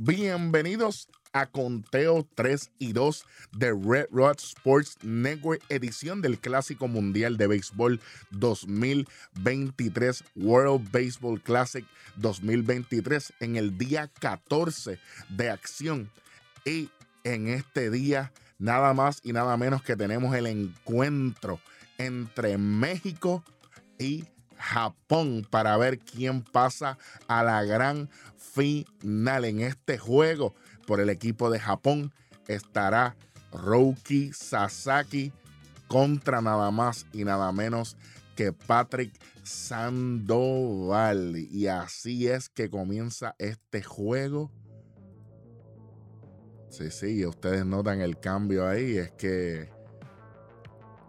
Bienvenidos a Conteo 3 y 2 de Red Rod Sports Network, edición del Clásico Mundial de Béisbol 2023, World Baseball Classic 2023, en el día 14 de acción. Y en este día, nada más y nada menos que tenemos el encuentro entre México y Japón para ver quién pasa a la gran final en este juego por el equipo de Japón estará Roki Sasaki contra nada más y nada menos que Patrick Sandoval. Y así es que comienza este juego. Sí, sí, ustedes notan el cambio ahí. Es que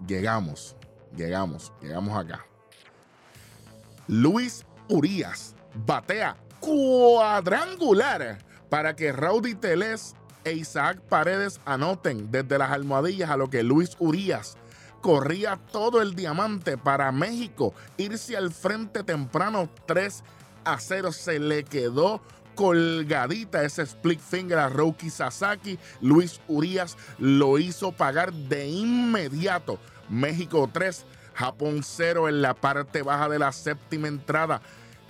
llegamos, llegamos, llegamos acá. Luis Urias batea cuadrangular para que Rowdy Teles e Isaac Paredes anoten desde las almohadillas a lo que Luis Urias corría todo el diamante para México irse al frente temprano 3 a 0 se le quedó colgadita ese split finger a Roki Sasaki. Luis Urias lo hizo pagar de inmediato. México 3 Japón 0 en la parte baja de la séptima entrada.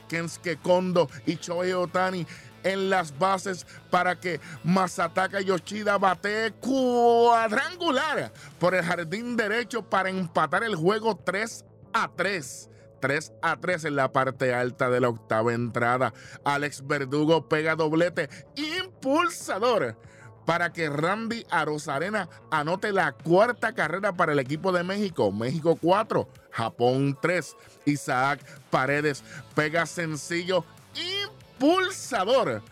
Kensuke Kondo y Shohei Otani en las bases para que Masataka Yoshida bate cuadrangular por el jardín derecho para empatar el juego 3 a 3. 3 a 3 en la parte alta de la octava entrada. Alex Verdugo pega doblete impulsador para que Randy Arozarena anote la cuarta carrera para el equipo de México. México 4, Japón 3. Isaac Paredes pega sencillo impulsador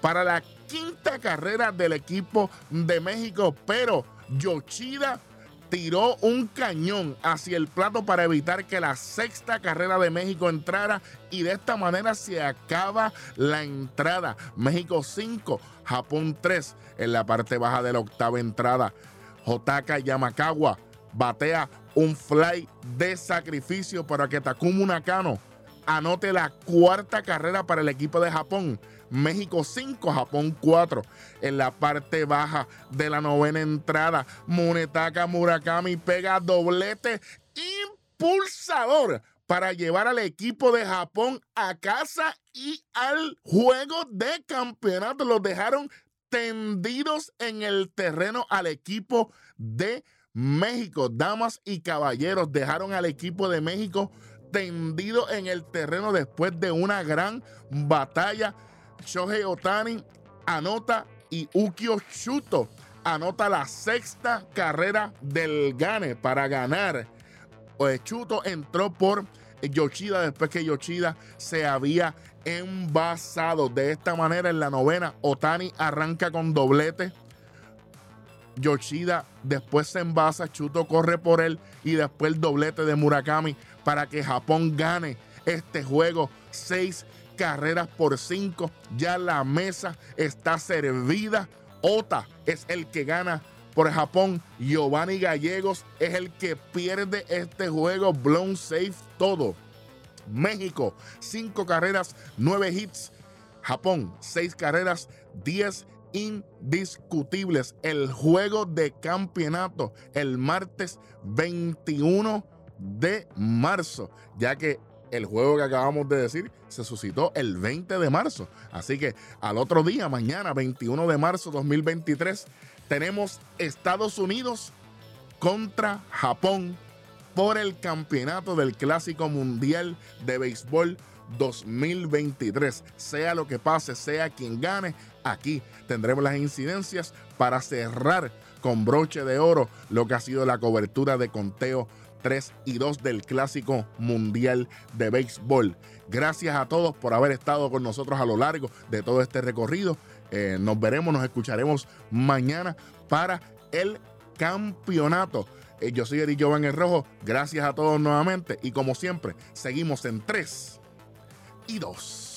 para la quinta carrera del equipo de México, pero Yoshida tiró un cañón hacia el plato para evitar que la sexta carrera de México entrara y de esta manera se acaba la entrada. México 5, Japón 3 en la parte baja de la octava entrada. Jotaka Yamakawa batea un fly de sacrificio para que Takuma Nakano anote la cuarta carrera para el equipo de Japón. México 5, Japón 4. En la parte baja de la novena entrada, Munetaka Murakami pega doblete impulsador para llevar al equipo de Japón a casa y al juego de campeonato. Los dejaron tendidos en el terreno al equipo de México. Damas y caballeros, dejaron al equipo de México tendido en el terreno después de una gran batalla. Shohei Otani anota y Ukio Shuto anota la sexta carrera del Gane para ganar. Chuto entró por Yoshida después que Yoshida se había envasado. De esta manera en la novena, Otani arranca con doblete. Yoshida después se envasa, Chuto corre por él y después el doblete de Murakami para que Japón gane este juego. Seis carreras por cinco. Ya la mesa está servida. Ota es el que gana por Japón. Giovanni Gallegos es el que pierde este juego. Blown safe todo. México, cinco carreras, nueve hits. Japón, seis carreras, diez indiscutibles. El juego de campeonato el martes 21 de marzo, ya que el juego que acabamos de decir se suscitó el 20 de marzo. Así que al otro día, mañana 21 de marzo 2023, tenemos Estados Unidos contra Japón por el campeonato del Clásico Mundial de Béisbol 2023. Sea lo que pase, sea quien gane, aquí tendremos las incidencias para cerrar con broche de oro lo que ha sido la cobertura de conteo 3 y 2 del Clásico Mundial de Béisbol. Gracias a todos por haber estado con nosotros a lo largo de todo este recorrido. Eh, nos veremos, nos escucharemos mañana para el campeonato. Eh, yo soy Eric Jovan el Rojo. Gracias a todos nuevamente. Y como siempre, seguimos en 3 y 2.